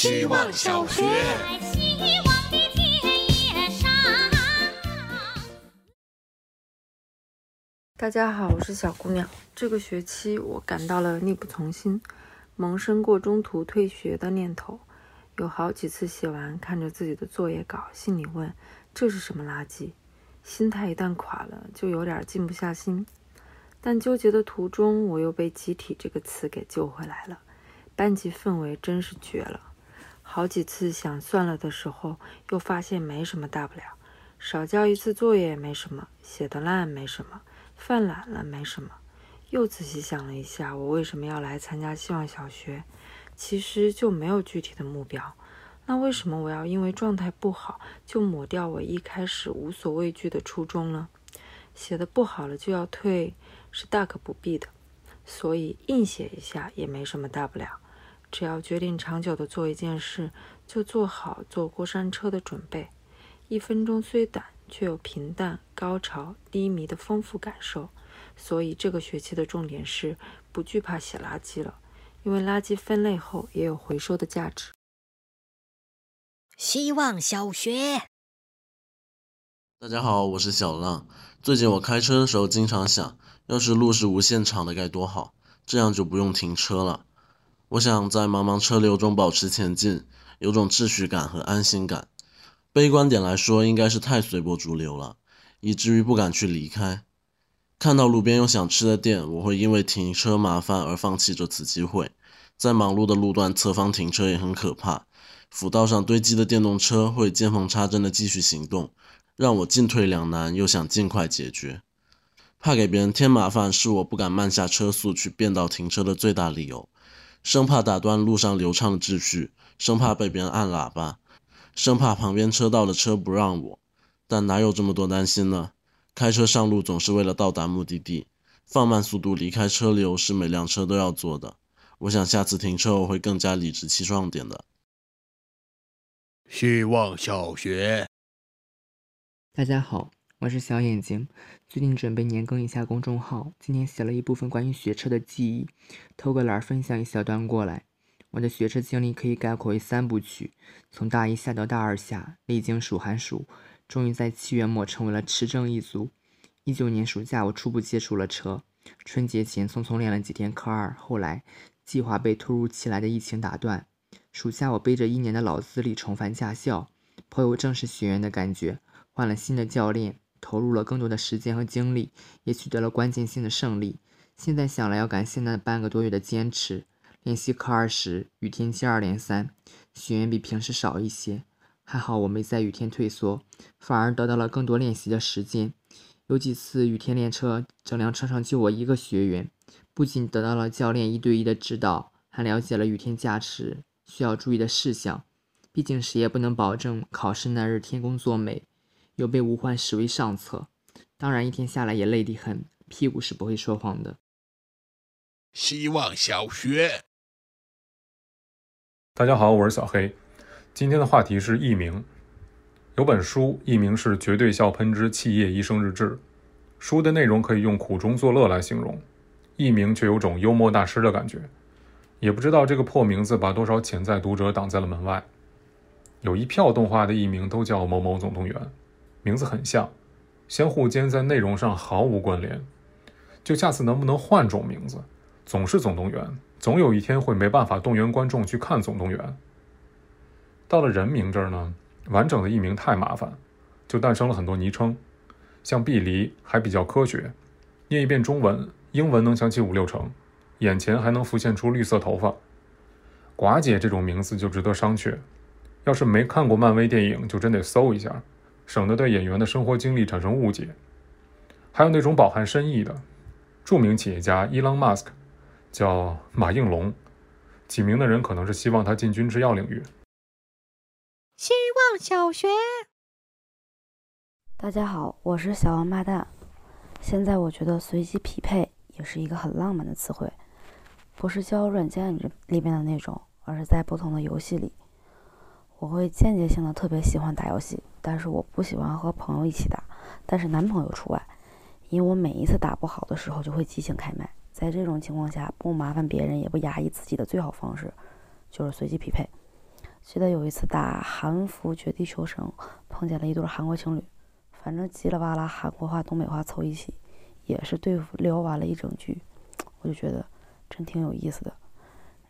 希望小学。大家好，我是小姑娘。这个学期我感到了力不从心，萌生过中途退学的念头。有好几次写完，看着自己的作业稿，心里问：这是什么垃圾？心态一旦垮了，就有点静不下心。但纠结的途中，我又被“集体”这个词给救回来了。班级氛围真是绝了。好几次想算了的时候，又发现没什么大不了，少交一次作业也没什么，写得烂没什么。犯懒了没什么，又仔细想了一下，我为什么要来参加希望小学？其实就没有具体的目标。那为什么我要因为状态不好就抹掉我一开始无所畏惧的初衷呢？写的不好了就要退，是大可不必的。所以硬写一下也没什么大不了。只要决定长久的做一件事，就做好坐过山车的准备。一分钟虽短。却有平淡、高潮、低迷的丰富感受，所以这个学期的重点是不惧怕写垃圾了，因为垃圾分类后也有回收的价值。希望小学，大家好，我是小浪。最近我开车的时候经常想，要是路是无限长的该多好，这样就不用停车了。我想在茫茫车流中保持前进，有种秩序感和安心感。悲观点来说，应该是太随波逐流了，以至于不敢去离开。看到路边有想吃的店，我会因为停车麻烦而放弃这次机会。在忙碌的路段侧方停车也很可怕，辅道上堆积的电动车会见缝插针的继续行动，让我进退两难，又想尽快解决。怕给别人添麻烦，是我不敢慢下车速去变道停车的最大理由。生怕打断路上流畅的秩序，生怕被别人按喇叭。生怕旁边车道的车不让我，但哪有这么多担心呢？开车上路总是为了到达目的地，放慢速度离开车流是每辆车都要做的。我想下次停车我会更加理直气壮点的。希望小学，大家好，我是小眼睛，最近准备年更一下公众号，今天写了一部分关于学车的记忆，偷个懒分享一小段过来。我的学车经历可以概括为三部曲：从大一下到大二下，历经暑寒暑，终于在七月末成为了持证一族。一九年暑假，我初步接触了车，春节前匆匆练了几天科二，后来计划被突如其来的疫情打断。暑假，我背着一年的老资历重返驾校，颇有正式学员的感觉。换了新的教练，投入了更多的时间和精力，也取得了关键性的胜利。现在想来，要感谢那半个多月的坚持。练习科二时，雨天接二连三，学员比平时少一些。还好我没在雨天退缩，反而得到了更多练习的时间。有几次雨天练车，整辆车上就我一个学员，不仅得到了教练一对一的指导，还了解了雨天驾驶需要注意的事项。毕竟谁也不能保证考试那日天公作美，有备无患实为上策。当然一天下来也累得很，屁股是不会说谎的。希望小学。大家好，我是小黑。今天的话题是艺名。有本书，艺名是《绝对笑喷之气液医生日志》。书的内容可以用苦中作乐来形容，艺名却有种幽默大师的感觉。也不知道这个破名字把多少潜在读者挡在了门外。有一票动画的艺名都叫某某总动员，名字很像，相互间在内容上毫无关联。就下次能不能换种名字？总是总动员。总有一天会没办法动员观众去看《总动员》。到了人名这儿呢，完整的译名太麻烦，就诞生了很多昵称，像碧梨还比较科学，念一遍中文，英文能想起五六成，眼前还能浮现出绿色头发。寡姐这种名字就值得商榷，要是没看过漫威电影，就真得搜一下，省得对演员的生活经历产生误解。还有那种饱含深意的，著名企业家伊朗马斯克。叫马应龙，起名的人可能是希望他进军制药领域。希望小学，大家好，我是小王八蛋。现在我觉得随机匹配也是一个很浪漫的词汇，不是交友软件里里面的那种，而是在不同的游戏里。我会间接性的特别喜欢打游戏，但是我不喜欢和朋友一起打，但是男朋友除外，因为我每一次打不好的时候就会激情开麦。在这种情况下，不麻烦别人也不压抑自己的最好方式，就是随机匹配。记得有一次打韩服绝地求生，碰见了一对韩国情侣，反正叽里哇啦韩国话、东北话凑一起，也是对付聊完了一整局，我就觉得真挺有意思的。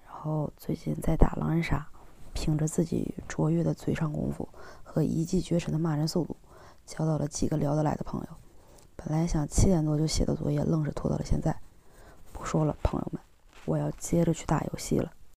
然后最近在打狼人杀，凭着自己卓越的嘴上功夫和一骑绝尘的骂人速度，交到了几个聊得来的朋友。本来想七点多就写的作业，愣是拖到了现在。不说了，朋友们，我要接着去打游戏了。